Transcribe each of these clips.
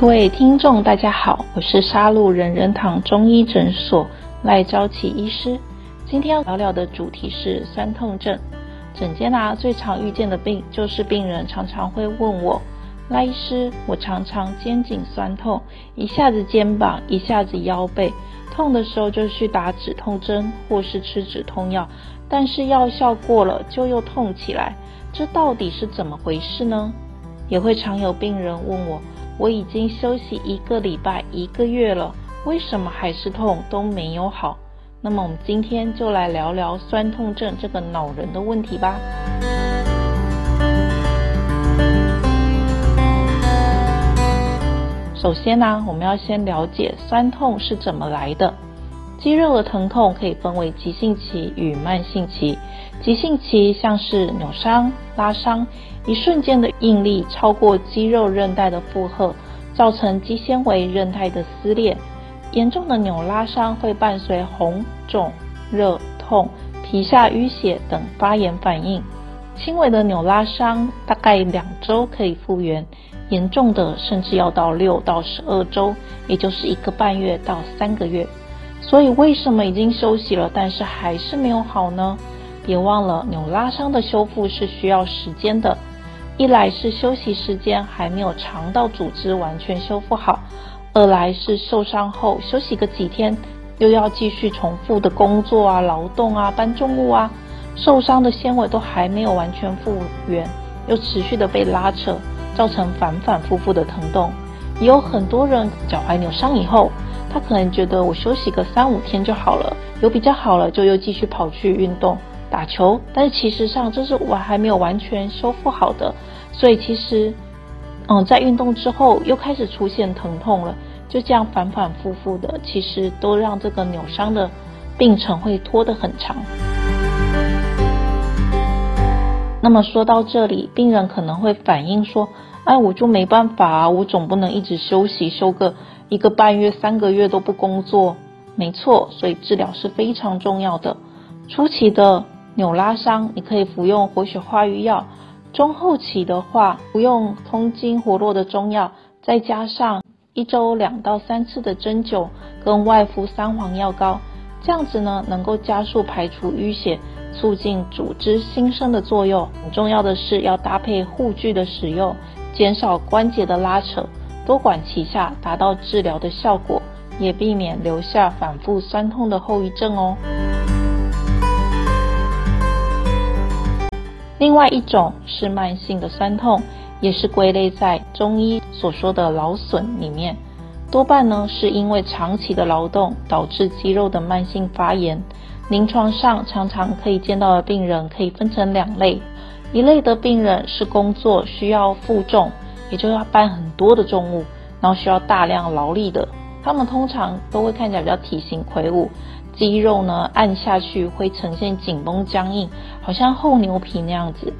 各位听众，大家好，我是沙鹿人人堂中医诊所赖昭启医师。今天要聊聊的主题是酸痛症。诊间啊，最常遇见的病就是病人常常会问我，赖医师，我常常肩颈酸痛，一下子肩膀，一下子腰背，痛的时候就去打止痛针或是吃止痛药，但是药效过了就又痛起来，这到底是怎么回事呢？也会常有病人问我。我已经休息一个礼拜、一个月了，为什么还是痛都没有好？那么我们今天就来聊聊酸痛症这个恼人的问题吧。首先呢，我们要先了解酸痛是怎么来的。肌肉的疼痛可以分为急性期与慢性期。急性期像是扭伤、拉伤。一瞬间的应力超过肌肉韧带的负荷，造成肌纤维韧带的撕裂。严重的扭拉伤会伴随红肿、热痛、皮下淤血等发炎反应。轻微的扭拉伤大概两周可以复原，严重的甚至要到六到十二周，也就是一个半月到三个月。所以为什么已经休息了，但是还是没有好呢？别忘了扭拉伤的修复是需要时间的。一来是休息时间还没有长到组织完全修复好，二来是受伤后休息个几天，又要继续重复的工作啊、劳动啊、搬重物啊，受伤的纤维都还没有完全复原，又持续的被拉扯，造成反反复复的疼痛。也有很多人脚踝扭伤以后，他可能觉得我休息个三五天就好了，有比较好了，就又继续跑去运动。打球，但是其实上这是我还没有完全修复好的，所以其实，嗯，在运动之后又开始出现疼痛了，就这样反反复复的，其实都让这个扭伤的病程会拖得很长。那么说到这里，病人可能会反映说，哎，我就没办法啊，我总不能一直休息，休个一个半月、三个月都不工作。没错，所以治疗是非常重要的，初期的。扭拉伤，你可以服用活血化瘀药；中后期的话，服用通经活络的中药，再加上一周两到三次的针灸跟外敷三黄药膏，这样子呢，能够加速排除淤血，促进组织新生的作用。很重要的是要搭配护具的使用，减少关节的拉扯，多管齐下，达到治疗的效果，也避免留下反复酸痛的后遗症哦。另外一种是慢性的酸痛，也是归类在中医所说的劳损里面，多半呢是因为长期的劳动导致肌肉的慢性发炎。临床上常常可以见到的病人可以分成两类，一类的病人是工作需要负重，也就要搬很多的重物，然后需要大量劳力的，他们通常都会看起来比较体型魁梧。肌肉呢，按下去会呈现紧绷僵硬，好像厚牛皮那样子。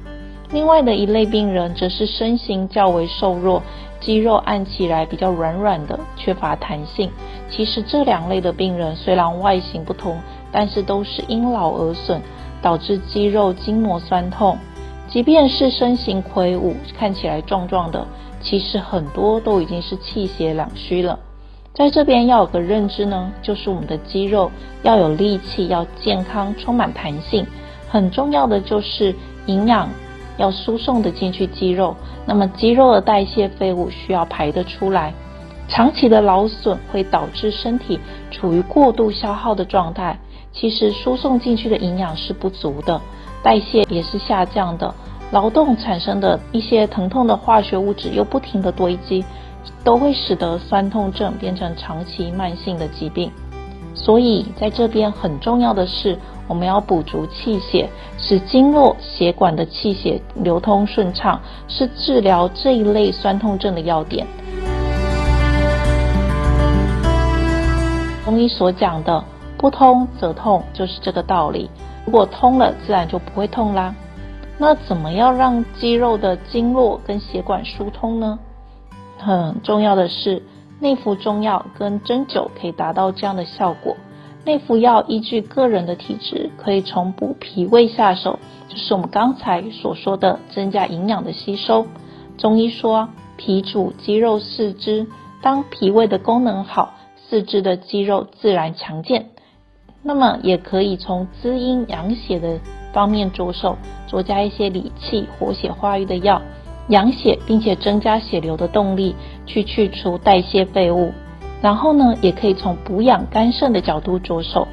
另外的一类病人则是身形较为瘦弱，肌肉按起来比较软软的，缺乏弹性。其实这两类的病人虽然外形不同，但是都是因劳而损，导致肌肉筋膜酸痛。即便是身形魁梧，看起来壮壮的，其实很多都已经是气血两虚了。在这边要有个认知呢，就是我们的肌肉要有力气，要健康，充满弹性。很重要的就是营养要输送的进去肌肉，那么肌肉的代谢废物需要排得出来。长期的劳损会导致身体处于过度消耗的状态，其实输送进去的营养是不足的，代谢也是下降的，劳动产生的一些疼痛的化学物质又不停的堆积。都会使得酸痛症变成长期慢性的疾病。所以在这边很重要的是，我们要补足气血，使经络血管的气血流通顺畅，是治疗这一类酸痛症的要点。中医所讲的“不通则痛”就是这个道理。如果通了，自然就不会痛啦。那怎么要让肌肉的经络跟血管疏通呢？很重要的是，内服中药跟针灸可以达到这样的效果。内服药依据个人的体质，可以从补脾胃下手，就是我们刚才所说的增加营养的吸收。中医说，脾主肌肉四肢，当脾胃的功能好，四肢的肌肉自然强健。那么也可以从滋阴养血的方面着手，多加一些理气、活血化瘀的药，养血并且增加血流的动力，去去除代谢废物。然后呢，也可以从补养肝肾的角度着手，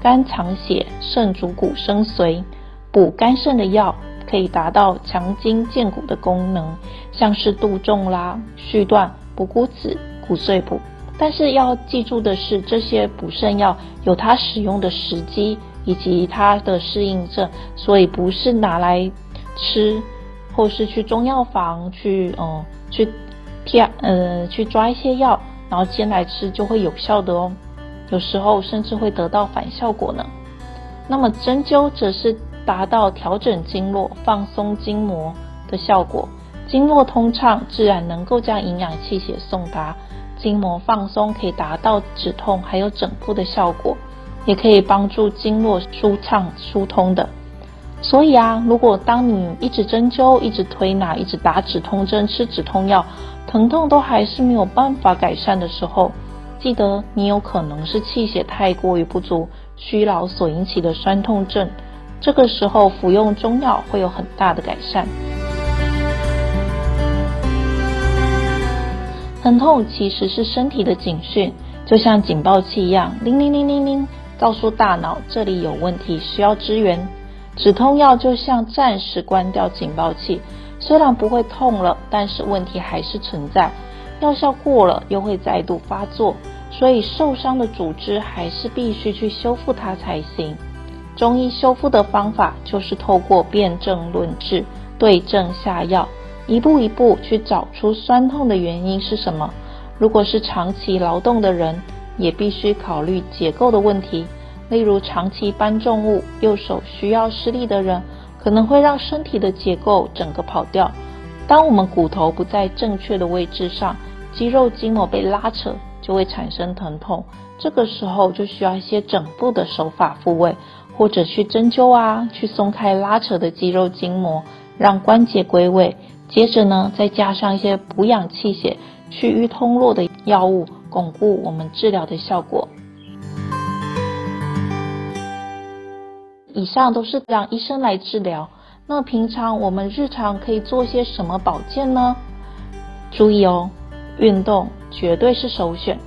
肝藏血，肾主骨生髓，补肝肾的药可以达到强筋健骨的功能，像是杜仲啦、续断、补骨子、骨碎补。但是要记住的是，这些补肾药有它使用的时机以及它的适应症，所以不是拿来吃，或是去中药房去嗯去贴呃去抓一些药。然后煎来吃就会有效的哦，有时候甚至会得到反效果呢。那么针灸则是达到调整经络、放松筋膜的效果，经络通畅，自然能够将营养气血送达，筋膜放松可以达到止痛还有整复的效果，也可以帮助经络舒畅疏通的。所以啊，如果当你一直针灸、一直推拿、一直打止痛针、吃止痛药，疼痛都还是没有办法改善的时候，记得你有可能是气血太过于不足、虚劳所引起的酸痛症。这个时候服用中药会有很大的改善。疼痛其实是身体的警讯，就像警报器一样，铃铃铃铃铃，告诉大脑这里有问题，需要支援。止痛药就像暂时关掉警报器。虽然不会痛了，但是问题还是存在，药效过了又会再度发作，所以受伤的组织还是必须去修复它才行。中医修复的方法就是透过辨证论治，对症下药，一步一步去找出酸痛的原因是什么。如果是长期劳动的人，也必须考虑结构的问题，例如长期搬重物、右手需要施力的人。可能会让身体的结构整个跑掉。当我们骨头不在正确的位置上，肌肉筋膜被拉扯，就会产生疼痛。这个时候就需要一些整部的手法复位，或者去针灸啊，去松开拉扯的肌肉筋膜，让关节归位。接着呢，再加上一些补养气血、去瘀通络的药物，巩固我们治疗的效果。以上都是让医生来治疗。那平常我们日常可以做些什么保健呢？注意哦，运动绝对是首选。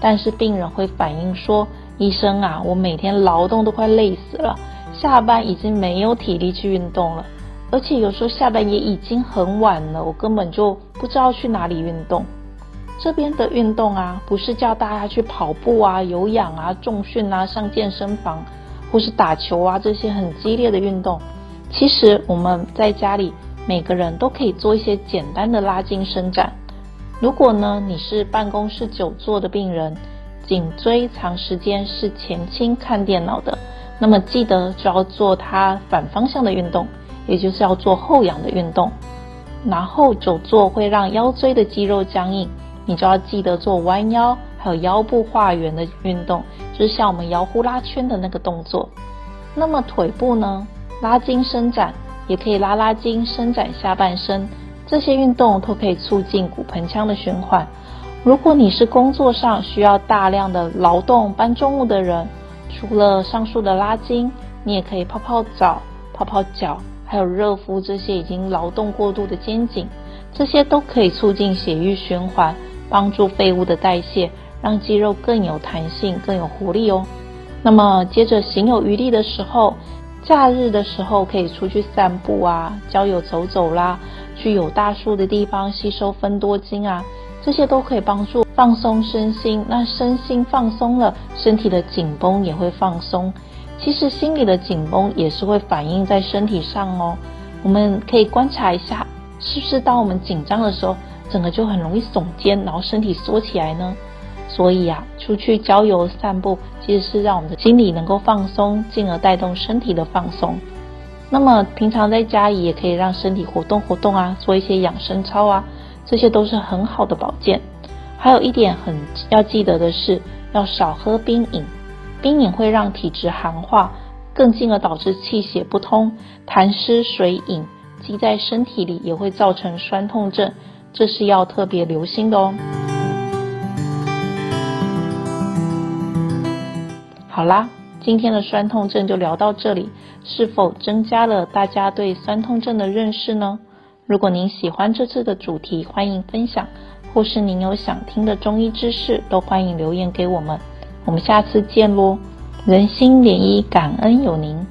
但是病人会反映说：“医生啊，我每天劳动都快累死了，下班已经没有体力去运动了，而且有时候下班也已经很晚了，我根本就不知道去哪里运动。”这边的运动啊，不是叫大家去跑步啊、有氧啊、重训啊、上健身房。或是打球啊，这些很激烈的运动，其实我们在家里每个人都可以做一些简单的拉筋伸展。如果呢你是办公室久坐的病人，颈椎长时间是前倾看电脑的，那么记得就要做它反方向的运动，也就是要做后仰的运动。然后久坐会让腰椎的肌肉僵硬，你就要记得做弯腰。还有腰部画圆的运动，就是像我们摇呼啦圈的那个动作。那么腿部呢，拉筋伸展也可以拉拉筋、伸展下半身，这些运动都可以促进骨盆腔的循环。如果你是工作上需要大量的劳动、搬重物的人，除了上述的拉筋，你也可以泡泡澡、泡泡脚，还有热敷这些已经劳动过度的肩颈，这些都可以促进血液循环，帮助废物的代谢。让肌肉更有弹性、更有活力哦。那么接着行有余力的时候，假日的时候可以出去散步啊，郊游走走啦，去有大树的地方吸收分多精啊，这些都可以帮助放松身心。那身心放松了，身体的紧绷也会放松。其实心理的紧绷也是会反映在身体上哦。我们可以观察一下，是不是当我们紧张的时候，整个就很容易耸肩，然后身体缩起来呢？所以啊，出去郊游散步，其实是让我们的心理能够放松，进而带动身体的放松。那么平常在家里也可以让身体活动活动啊，做一些养生操啊，这些都是很好的保健。还有一点很要记得的是，要少喝冰饮，冰饮会让体质寒化，更进而导致气血不通，痰湿水饮积在身体里也会造成酸痛症，这是要特别留心的哦。好啦，今天的酸痛症就聊到这里。是否增加了大家对酸痛症的认识呢？如果您喜欢这次的主题，欢迎分享；或是您有想听的中医知识，都欢迎留言给我们。我们下次见喽！人心仁医，感恩有您。